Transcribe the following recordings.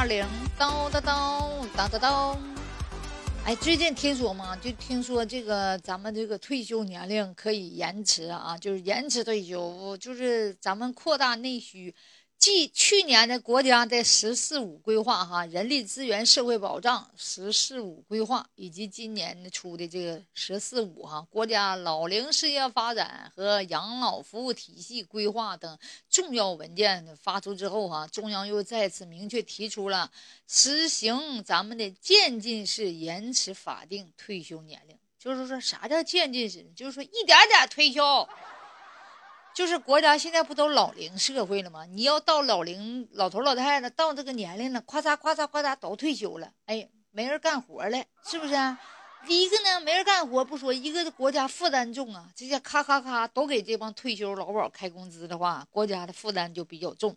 二零，叨叨叨叨叨叨。哎，最近听说吗，就听说这个咱们这个退休年龄可以延迟啊，就是延迟退休，就是咱们扩大内需。继去年的国家的“十四五”规划，哈，人力资源社会保障“十四五”规划，以及今年出的这个“十四五”哈，国家老龄事业发展和养老服务体系规划等重要文件发出之后，哈，中央又再次明确提出了实行咱们的渐进式延迟法定退休年龄。就是说啥叫渐进式？就是说一点点退休。就是国家现在不都老龄社会了吗？你要到老龄老头老太太到这个年龄了，咔嚓咔嚓咔嚓都退休了，哎，没人干活了，是不是？第一个呢，没人干活不说，一个国家负担重啊，这些咔咔咔都给这帮退休老保开工资的话，国家的负担就比较重，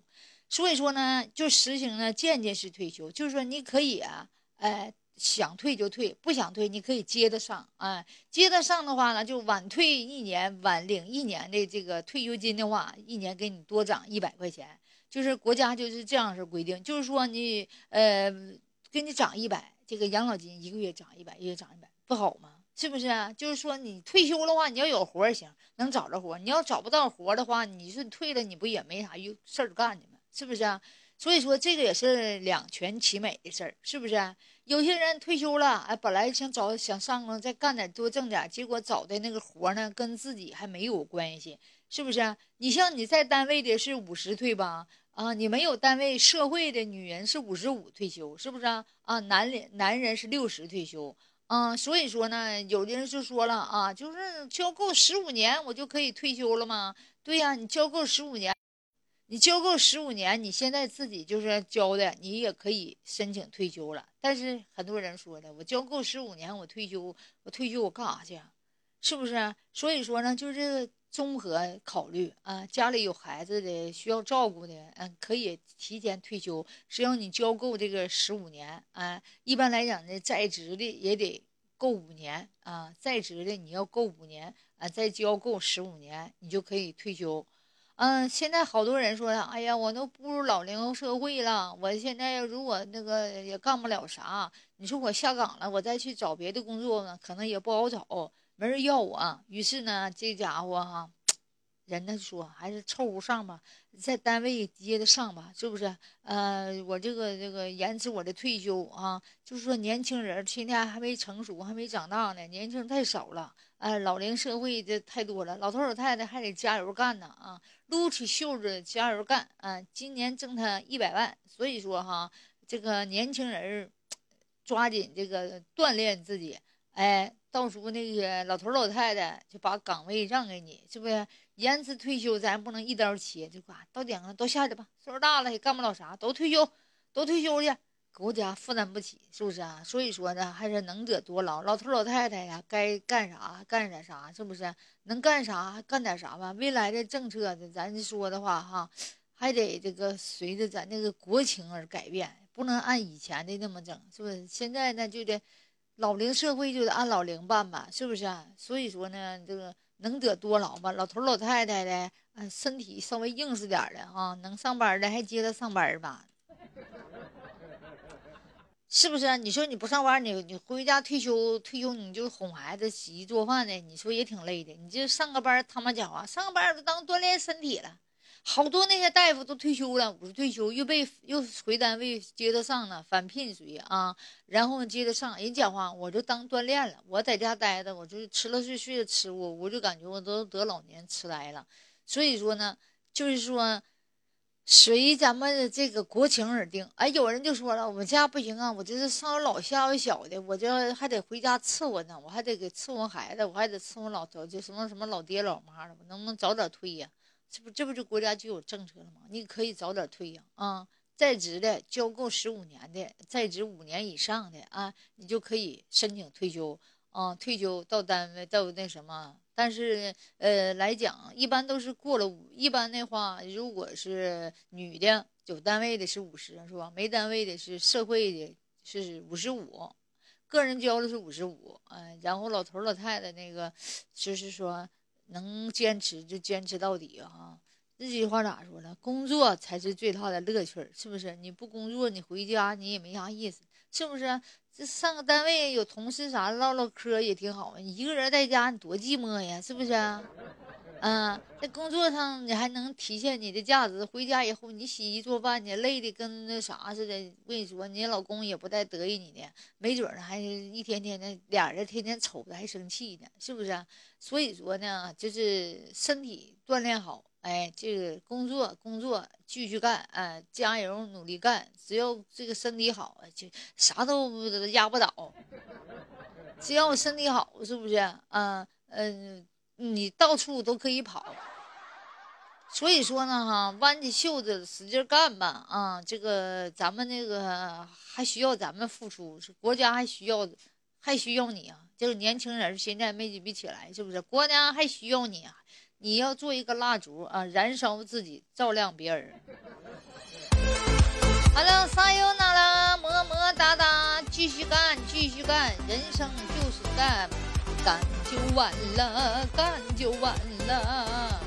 所以说呢，就实行了渐进式退休，就是说你可以啊，哎。想退就退，不想退你可以接着上啊。接着上的话呢，就晚退一年，晚领一年的这个退休金的话，一年给你多涨一百块钱。就是国家就是这样式规定，就是说你呃给你涨一百，这个养老金一个月涨一百，一个月涨一百，不好吗？是不是啊？就是说你退休的话，你要有活行，能找着活。你要找不到活的话，你说你退了，你不也没啥有事儿干的吗？是不是啊？所以说这个也是两全其美的事儿，是不是？有些人退休了，哎，本来想找想上工再干点多挣点，结果找的那个活呢，跟自己还没有关系，是不是？你像你在单位的是五十退吧？啊，你没有单位社会的女人是五十五退休，是不是啊？啊，男男人是六十退休，啊，所以说呢，有的人就说了啊，就是交够十五年我就可以退休了吗？对呀，你交够十五年。你交够十五年，你现在自己就是交的，你也可以申请退休了。但是很多人说的，我交够十五年，我退休，我退休我干啥去？是不是？所以说呢，就是综合考虑啊，家里有孩子的需要照顾的，嗯，可以提前退休，只要你交够这个十五年啊。一般来讲呢，在职的也得够五年啊，在职的你要够五年啊，再交够十五年，你就可以退休。嗯，现在好多人说呀，哎呀，我都步入老龄社会了，我现在如果那个也干不了啥，你说我下岗了，我再去找别的工作呢，可能也不好找，没人要我。于是呢，这家伙哈，人家说还是凑合上吧，在单位接着上吧，是不是？呃，我这个这个延迟我的退休啊，就是说年轻人现在还没成熟，还没长大呢，年轻人太少了。哎，老龄社会这太多了，老头老太太还得加油干呢啊，撸起袖子加油干啊！今年挣他一百万，所以说哈，这个年轻人抓紧这个锻炼自己，哎，到时候那些老头老太太就把岗位让给你，是不是？延迟退休咱不能一刀切，就挂到点了都下去吧，岁数大了也干不了啥，都退休，都退休去。国家负担不起，是不是啊？所以说呢，还是能者多劳。老头老太太呀，该干啥干点啥，是不是？能干啥干点啥吧。未来的政策，咱说的话哈，还得这个随着咱这个国情而改变，不能按以前的那么整，是不是？现在呢，就得老龄社会就得按老龄办吧，是不是啊？所以说呢，这个能者多劳吧。老头老太太的，嗯，身体稍微硬实点的哈，能上班的还接着上班吧。是不是？你说你不上班，你你回家退休退休，你就哄孩子、洗衣做饭的，你说也挺累的。你就上个班，他妈讲话，上个班就当锻炼身体了。好多那些大夫都退休了，五十退休又被又回单位接着上了，返聘属于啊，然后接着上。人讲话，我就当锻炼了。我在家待着，我就吃了睡，睡了吃，我我就感觉我都得老年痴呆了。所以说呢，就是说。随咱们的这个国情而定。哎，有人就说了，我们家不行啊，我这是上有老下有小的，我这还得回家伺候呢，我还得给伺候孩子，我还得伺候老头，就什么什么老爹老妈的，我能不能早点退呀？这不这不就国家就有政策了吗？你可以早点退呀！啊，在职的交够十五年的，在职五年以上的啊，你就可以申请退休啊，退休到单位到那什么。但是，呃，来讲一般都是过了五，一般的话，如果是女的有单位的是五十，是吧？没单位的是社会的是五十五，个人交的是五十五，嗯，然后老头老太太那个，就是说能坚持就坚持到底哈。这句话咋说呢？工作才是最大的乐趣，是不是？你不工作，你回家你也没啥意思，是不是？这上个单位有同事啥唠唠嗑也挺好啊。你一个人在家你多寂寞呀，是不是？嗯，在工作上你还能体现你的价值。回家以后你洗衣做饭你累的跟那啥似的。我跟你说，你老公也不带得意你的，没准呢还一天天的俩人天天瞅着还生气呢，是不是？所以说呢，就是身体锻炼好，哎，这个工作工作继续干，哎，加油努力干。只要这个身体好，就啥都压不倒。只要我身体好，是不是？嗯嗯。你到处都可以跑，所以说呢，哈，弯起袖子使劲干吧，啊，这个咱们那个还需要咱们付出，是国家还需要，还需要你啊，就是年轻人现在没准备起来，是不是？国家还需要你啊，你要做一个蜡烛啊，燃烧自己，照亮别人。好了，撒油那拉，么么哒哒，继续干，继续干，人生就是干。干就完了，干就完了。